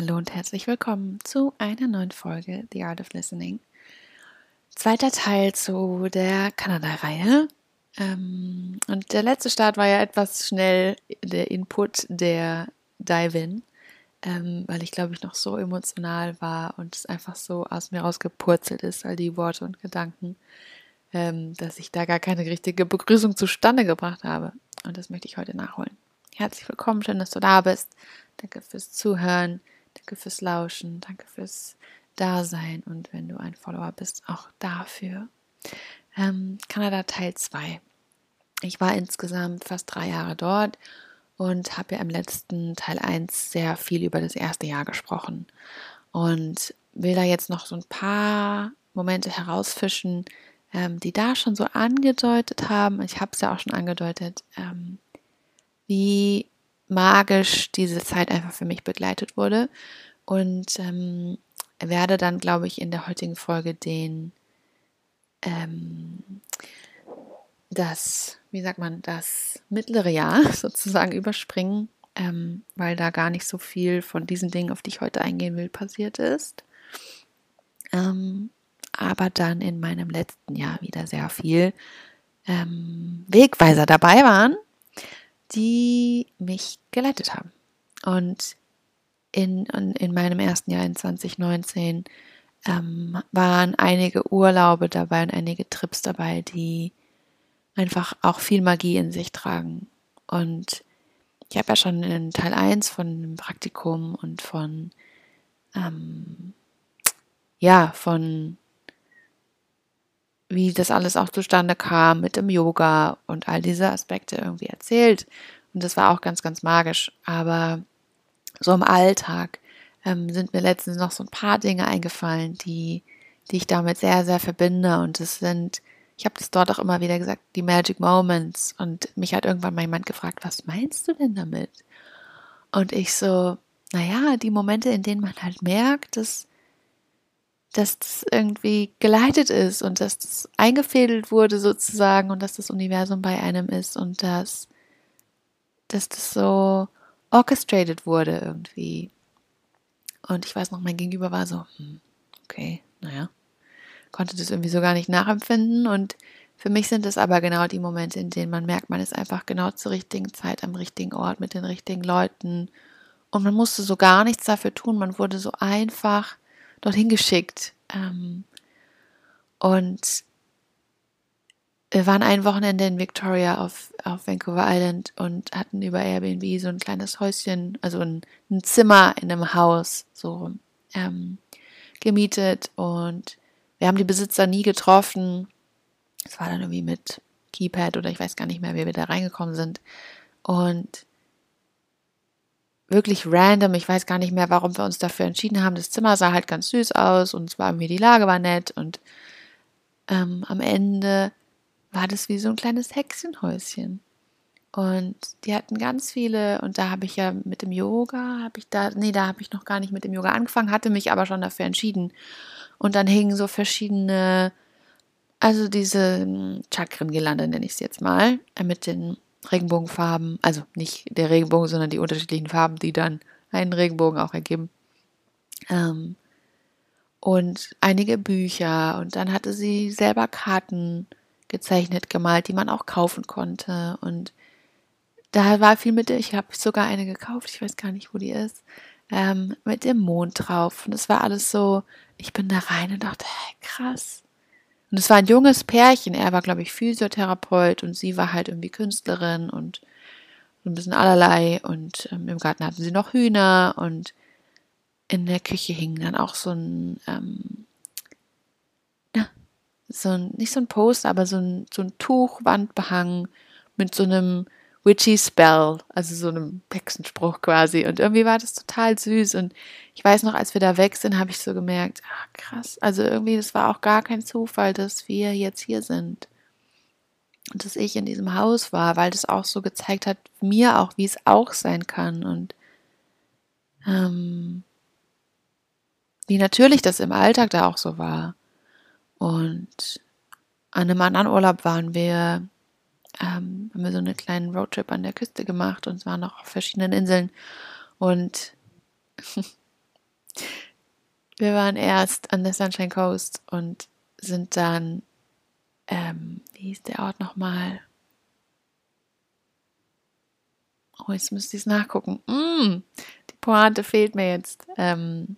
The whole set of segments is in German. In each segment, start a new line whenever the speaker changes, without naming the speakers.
Hallo und herzlich willkommen zu einer neuen Folge The Art of Listening. Zweiter Teil zu der Kanada-Reihe. Ähm, und der letzte Start war ja etwas schnell der Input der Dive-In, ähm, weil ich glaube ich noch so emotional war und es einfach so aus mir rausgepurzelt ist, all die Worte und Gedanken, ähm, dass ich da gar keine richtige Begrüßung zustande gebracht habe. Und das möchte ich heute nachholen. Herzlich willkommen, schön, dass du da bist. Danke fürs Zuhören, danke fürs Lauschen, danke fürs Dasein und wenn du ein Follower bist, auch dafür. Ähm, Kanada Teil 2. Ich war insgesamt fast drei Jahre dort und habe ja im letzten Teil 1 sehr viel über das erste Jahr gesprochen und will da jetzt noch so ein paar Momente herausfischen, ähm, die da schon so angedeutet haben. Ich habe es ja auch schon angedeutet, ähm, wie magisch diese Zeit einfach für mich begleitet wurde. Und ähm, werde dann, glaube ich, in der heutigen Folge den, ähm, das, wie sagt man, das mittlere Jahr sozusagen überspringen, ähm, weil da gar nicht so viel von diesen Dingen, auf die ich heute eingehen will, passiert ist. Ähm, aber dann in meinem letzten Jahr wieder sehr viel ähm, Wegweiser dabei waren die mich geleitet haben. Und in, in meinem ersten Jahr in 2019 ähm, waren einige Urlaube dabei und einige Trips dabei, die einfach auch viel Magie in sich tragen. Und ich habe ja schon in Teil 1 von dem Praktikum und von, ähm, ja, von wie das alles auch zustande kam mit dem Yoga und all diese Aspekte irgendwie erzählt. Und das war auch ganz, ganz magisch. Aber so im Alltag ähm, sind mir letztens noch so ein paar Dinge eingefallen, die, die ich damit sehr, sehr verbinde. Und das sind, ich habe das dort auch immer wieder gesagt, die Magic Moments. Und mich hat irgendwann mal jemand gefragt, was meinst du denn damit? Und ich so, naja, die Momente, in denen man halt merkt, dass dass das irgendwie geleitet ist und dass das eingefädelt wurde sozusagen und dass das Universum bei einem ist und dass, dass das so orchestrated wurde irgendwie. Und ich weiß noch, mein Gegenüber war so, hm, okay, naja, konnte das irgendwie so gar nicht nachempfinden und für mich sind es aber genau die Momente, in denen man merkt, man ist einfach genau zur richtigen Zeit am richtigen Ort mit den richtigen Leuten. Und man musste so gar nichts dafür tun, man wurde so einfach dorthin geschickt. Ähm, und wir waren ein Wochenende in Victoria auf, auf Vancouver Island und hatten über Airbnb so ein kleines Häuschen, also ein, ein Zimmer in einem Haus so ähm, gemietet und wir haben die Besitzer nie getroffen. Es war dann irgendwie mit Keypad oder ich weiß gar nicht mehr, wie wir da reingekommen sind. Und wirklich random. Ich weiß gar nicht mehr, warum wir uns dafür entschieden haben. Das Zimmer sah halt ganz süß aus und zwar mir die Lage war nett und ähm, am Ende war das wie so ein kleines Hexenhäuschen. Und die hatten ganz viele, und da habe ich ja mit dem Yoga, habe ich da, nee, da habe ich noch gar nicht mit dem Yoga angefangen, hatte mich aber schon dafür entschieden. Und dann hingen so verschiedene, also diese hm, Chakren-Gelande nenne ich es jetzt mal, äh, mit den Regenbogenfarben, also nicht der Regenbogen, sondern die unterschiedlichen Farben, die dann einen Regenbogen auch ergeben. Ähm, und einige Bücher. Und dann hatte sie selber Karten gezeichnet, gemalt, die man auch kaufen konnte. Und da war viel mit, ich habe sogar eine gekauft, ich weiß gar nicht, wo die ist, ähm, mit dem Mond drauf. Und es war alles so, ich bin da rein und dachte, hey, krass, und es war ein junges Pärchen. Er war, glaube ich, Physiotherapeut und sie war halt irgendwie Künstlerin und ein bisschen allerlei. Und ähm, im Garten hatten sie noch Hühner und in der Küche hing dann auch so ein, ähm, ja, so ein, nicht so ein Poster, aber so ein, so ein Tuchwandbehang mit so einem Witchy Spell, also so einem Hexenspruch quasi. Und irgendwie war das total süß. Und ich weiß noch, als wir da weg sind, habe ich so gemerkt, ah, krass. Also irgendwie, das war auch gar kein Zufall, dass wir jetzt hier sind. Und dass ich in diesem Haus war, weil das auch so gezeigt hat, mir auch, wie es auch sein kann. Und ähm, wie natürlich das im Alltag da auch so war. Und an einem anderen Urlaub waren wir ähm, haben wir so einen kleinen Roadtrip an der Küste gemacht und waren noch auf verschiedenen Inseln. Und wir waren erst an der Sunshine Coast und sind dann, ähm, wie hieß der Ort nochmal? Oh, jetzt müsste ich es nachgucken. Mm, die Pointe fehlt mir jetzt. Ähm,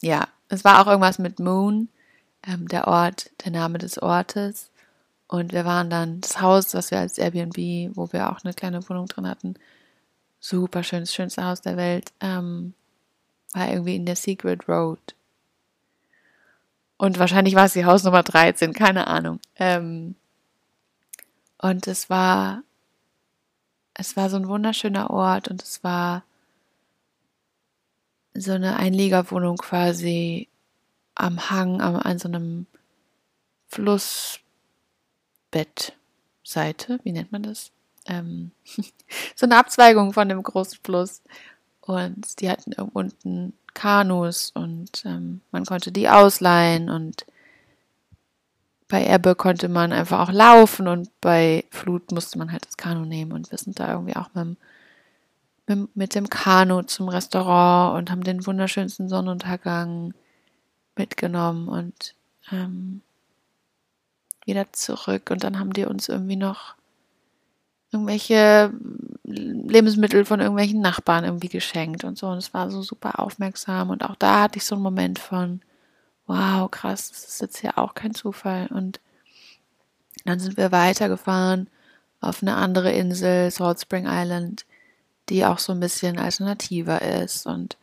ja, es war auch irgendwas mit Moon, ähm, der Ort, der Name des Ortes. Und wir waren dann das Haus, was wir als Airbnb, wo wir auch eine kleine Wohnung drin hatten, super schön, das schönste Haus der Welt, ähm, war irgendwie in der Secret Road. Und wahrscheinlich war es die Hausnummer 13, keine Ahnung. Ähm, und es war, es war so ein wunderschöner Ort und es war so eine Einliegerwohnung quasi am Hang, am, an so einem Flussbettseite, wie nennt man das? Ähm, so eine Abzweigung von dem großen Fluss. Und die hatten unten Kanus und ähm, man konnte die ausleihen und bei Ebbe konnte man einfach auch laufen und bei Flut musste man halt das Kanu nehmen und wir sind da irgendwie auch mit, mit, mit dem Kanu zum Restaurant und haben den wunderschönsten Sonnenuntergang mitgenommen und ähm, wieder zurück und dann haben die uns irgendwie noch irgendwelche Lebensmittel von irgendwelchen Nachbarn irgendwie geschenkt und so. Und es war so super aufmerksam. Und auch da hatte ich so einen Moment von, wow, krass, das ist jetzt ja auch kein Zufall. Und dann sind wir weitergefahren auf eine andere Insel, Salt Spring Island, die auch so ein bisschen alternativer ist und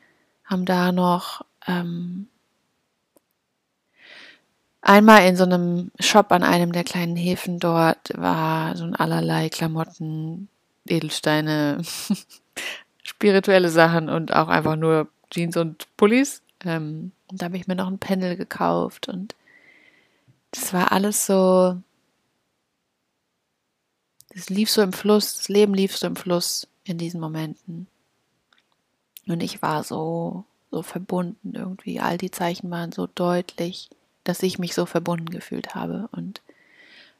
haben da noch ähm, Einmal in so einem Shop an einem der kleinen Häfen dort war so ein allerlei Klamotten, Edelsteine, spirituelle Sachen und auch einfach nur Jeans und Pullis. Ähm, und da habe ich mir noch ein Pendel gekauft und das war alles so. Es lief so im Fluss, das Leben lief so im Fluss in diesen Momenten. Und ich war so, so verbunden irgendwie. All die Zeichen waren so deutlich dass ich mich so verbunden gefühlt habe. Und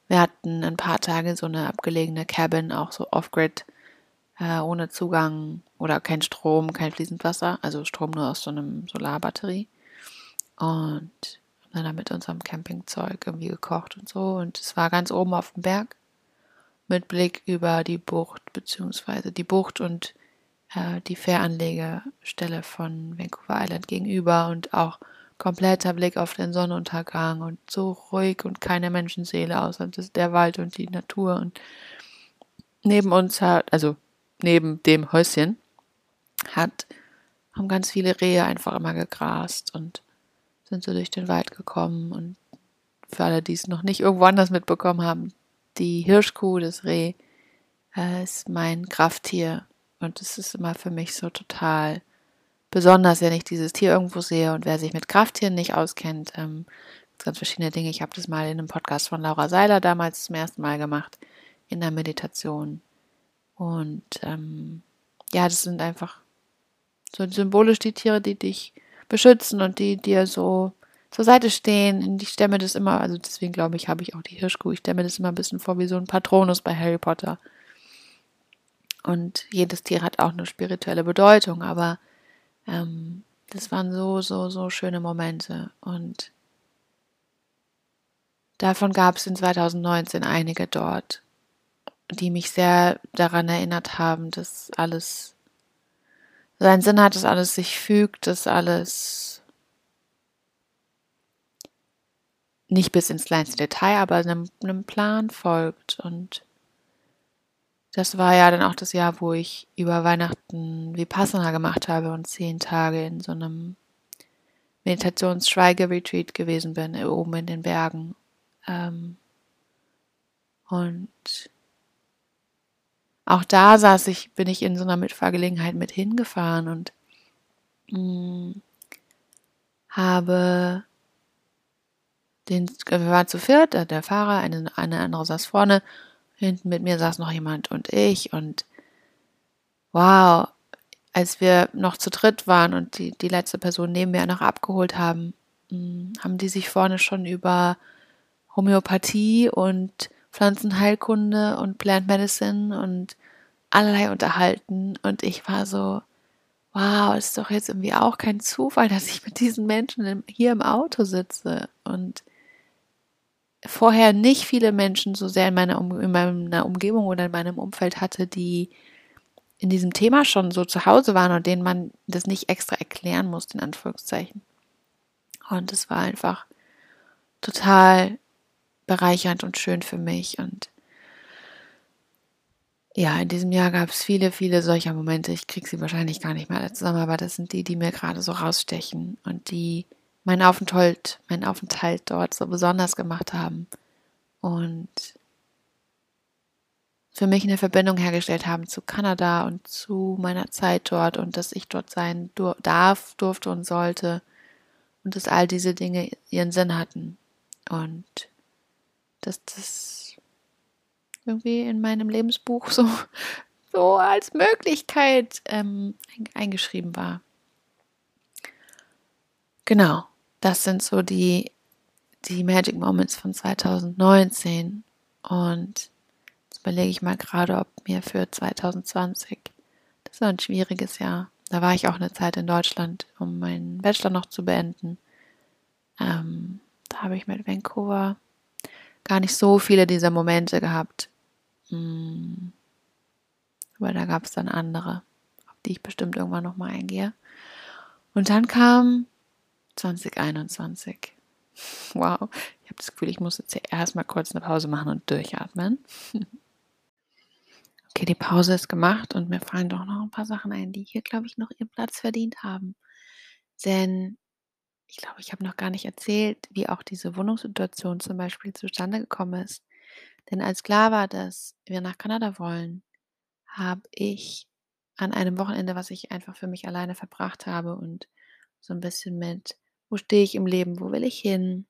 wir hatten ein paar Tage so eine abgelegene Cabin, auch so off-grid, äh, ohne Zugang oder kein Strom, kein fließend Wasser, also Strom nur aus so einem Solarbatterie. Und dann da mit unserem Campingzeug irgendwie gekocht und so. Und es war ganz oben auf dem Berg mit Blick über die Bucht, beziehungsweise die Bucht und äh, die Fähranlegestelle von Vancouver Island gegenüber und auch kompletter Blick auf den Sonnenuntergang und so ruhig und keine Menschenseele außer der Wald und die Natur. Und neben uns hat, also neben dem Häuschen, hat, haben ganz viele Rehe einfach immer gegrast und sind so durch den Wald gekommen. Und für alle, die es noch nicht irgendwo anders mitbekommen haben, die Hirschkuh, das Reh, äh, ist mein Krafttier. Und es ist immer für mich so total besonders, wenn ich dieses Tier irgendwo sehe und wer sich mit Krafttieren nicht auskennt, ähm, ganz verschiedene Dinge. Ich habe das mal in einem Podcast von Laura Seiler damals zum ersten Mal gemacht, in der Meditation. Und ähm, ja, das sind einfach so symbolisch die Tiere, die dich beschützen und die dir so zur Seite stehen. Ich stelle mir das immer, also deswegen glaube ich, habe ich auch die Hirschkuh, ich stelle mir das immer ein bisschen vor wie so ein Patronus bei Harry Potter. Und jedes Tier hat auch eine spirituelle Bedeutung, aber ähm, das waren so, so, so schöne Momente. Und davon gab es in 2019 einige dort, die mich sehr daran erinnert haben, dass alles seinen Sinn hat, dass alles sich fügt, dass alles nicht bis ins kleinste Detail, aber einem, einem Plan folgt und das war ja dann auch das Jahr, wo ich über Weihnachten Vipassana gemacht habe und zehn Tage in so einem Meditations-Schweige-Retreat gewesen bin, oben in den Bergen. Ähm, und auch da saß ich, bin ich in so einer Mitfahrgelegenheit mit hingefahren und mh, mm, habe den, wir waren zu viert, äh, der Fahrer, eine, eine andere saß vorne Hinten mit mir saß noch jemand und ich und wow, als wir noch zu dritt waren und die, die letzte Person neben mir noch abgeholt haben, hm, haben die sich vorne schon über Homöopathie und Pflanzenheilkunde und Plant Medicine und allerlei unterhalten. Und ich war so, wow, ist doch jetzt irgendwie auch kein Zufall, dass ich mit diesen Menschen hier im Auto sitze. Und vorher nicht viele Menschen so sehr in meiner, in meiner Umgebung oder in meinem Umfeld hatte, die in diesem Thema schon so zu Hause waren und denen man das nicht extra erklären musste, in Anführungszeichen. Und es war einfach total bereichernd und schön für mich. Und ja, in diesem Jahr gab es viele, viele solcher Momente. Ich kriege sie wahrscheinlich gar nicht mehr alle zusammen, aber das sind die, die mir gerade so rausstechen und die meinen Aufenthalt, meinen Aufenthalt dort so besonders gemacht haben und für mich eine Verbindung hergestellt haben zu Kanada und zu meiner Zeit dort und dass ich dort sein darf, durfte und sollte und dass all diese Dinge ihren Sinn hatten und dass das irgendwie in meinem Lebensbuch so, so als Möglichkeit ähm, eingeschrieben war. Genau, das sind so die, die Magic Moments von 2019. Und jetzt überlege ich mal gerade, ob mir für 2020, das war ein schwieriges Jahr, da war ich auch eine Zeit in Deutschland, um meinen Bachelor noch zu beenden. Ähm, da habe ich mit Vancouver gar nicht so viele dieser Momente gehabt. Hm. Aber da gab es dann andere, auf die ich bestimmt irgendwann nochmal eingehe. Und dann kam 2021. Wow, ich habe das Gefühl, ich muss jetzt erstmal kurz eine Pause machen und durchatmen. Okay, die Pause ist gemacht und mir fallen doch noch ein paar Sachen ein, die hier, glaube ich, noch ihren Platz verdient haben. Denn ich glaube, ich habe noch gar nicht erzählt, wie auch diese Wohnungssituation zum Beispiel zustande gekommen ist. Denn als klar war, dass wir nach Kanada wollen, habe ich an einem Wochenende, was ich einfach für mich alleine verbracht habe und so ein bisschen mit wo stehe ich im Leben? Wo will ich hin?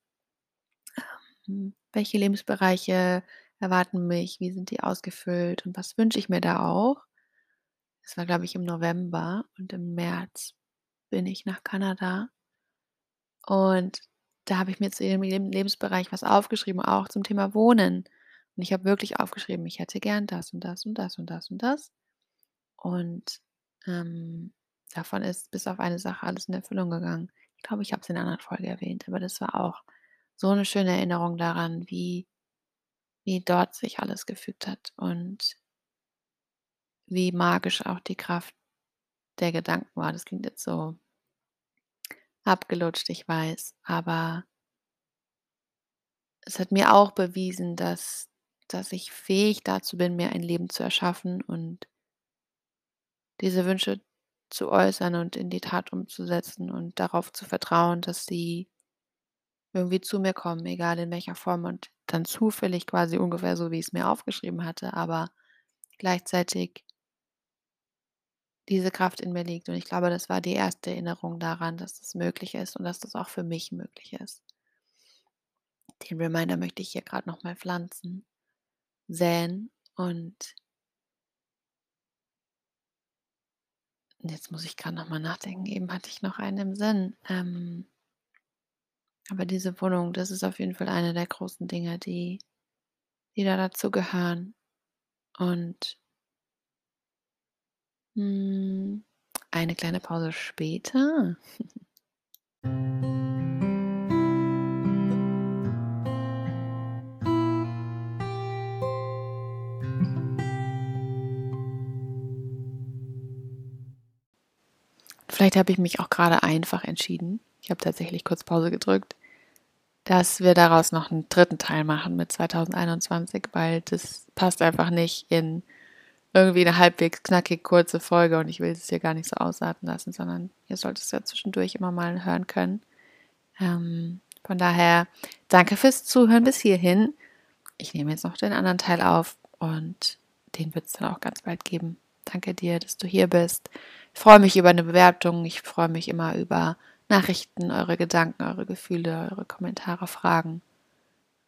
Ähm, welche Lebensbereiche erwarten mich? Wie sind die ausgefüllt? Und was wünsche ich mir da auch? Das war, glaube ich, im November und im März bin ich nach Kanada. Und da habe ich mir zu jedem Lebensbereich was aufgeschrieben, auch zum Thema Wohnen. Und ich habe wirklich aufgeschrieben, ich hätte gern das und das und das und das und das. Und ähm, davon ist bis auf eine Sache alles in Erfüllung gegangen glaube, ich habe es in einer anderen Folge erwähnt, aber das war auch so eine schöne Erinnerung daran, wie, wie dort sich alles gefügt hat und wie magisch auch die Kraft der Gedanken war. Das klingt jetzt so abgelutscht, ich weiß, aber es hat mir auch bewiesen, dass, dass ich fähig dazu bin, mir ein Leben zu erschaffen und diese Wünsche zu äußern und in die Tat umzusetzen und darauf zu vertrauen, dass sie irgendwie zu mir kommen, egal in welcher Form und dann zufällig quasi ungefähr so, wie ich es mir aufgeschrieben hatte, aber gleichzeitig diese Kraft in mir liegt. Und ich glaube, das war die erste Erinnerung daran, dass das möglich ist und dass das auch für mich möglich ist. Den Reminder möchte ich hier gerade nochmal pflanzen, säen und Jetzt muss ich gerade noch mal nachdenken. Eben hatte ich noch einen im Sinn. Ähm, aber diese Wohnung, das ist auf jeden Fall eine der großen Dinge, die, die da dazu gehören. Und mh, hm, eine kleine Pause später. Vielleicht habe ich mich auch gerade einfach entschieden. Ich habe tatsächlich kurz Pause gedrückt, dass wir daraus noch einen dritten Teil machen mit 2021, weil das passt einfach nicht in irgendwie eine halbwegs knackig kurze Folge und ich will es hier gar nicht so ausarten lassen, sondern ihr solltet es ja zwischendurch immer mal hören können. Ähm, von daher danke fürs Zuhören bis hierhin. Ich nehme jetzt noch den anderen Teil auf und den wird es dann auch ganz bald geben. Danke dir, dass du hier bist. Ich freue mich über eine Bewertung. Ich freue mich immer über Nachrichten, eure Gedanken, eure Gefühle, eure Kommentare, Fragen.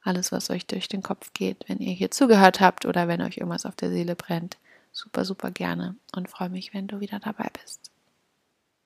Alles, was euch durch den Kopf geht, wenn ihr hier zugehört habt oder wenn euch irgendwas auf der Seele brennt. Super, super gerne und freue mich, wenn du wieder dabei bist.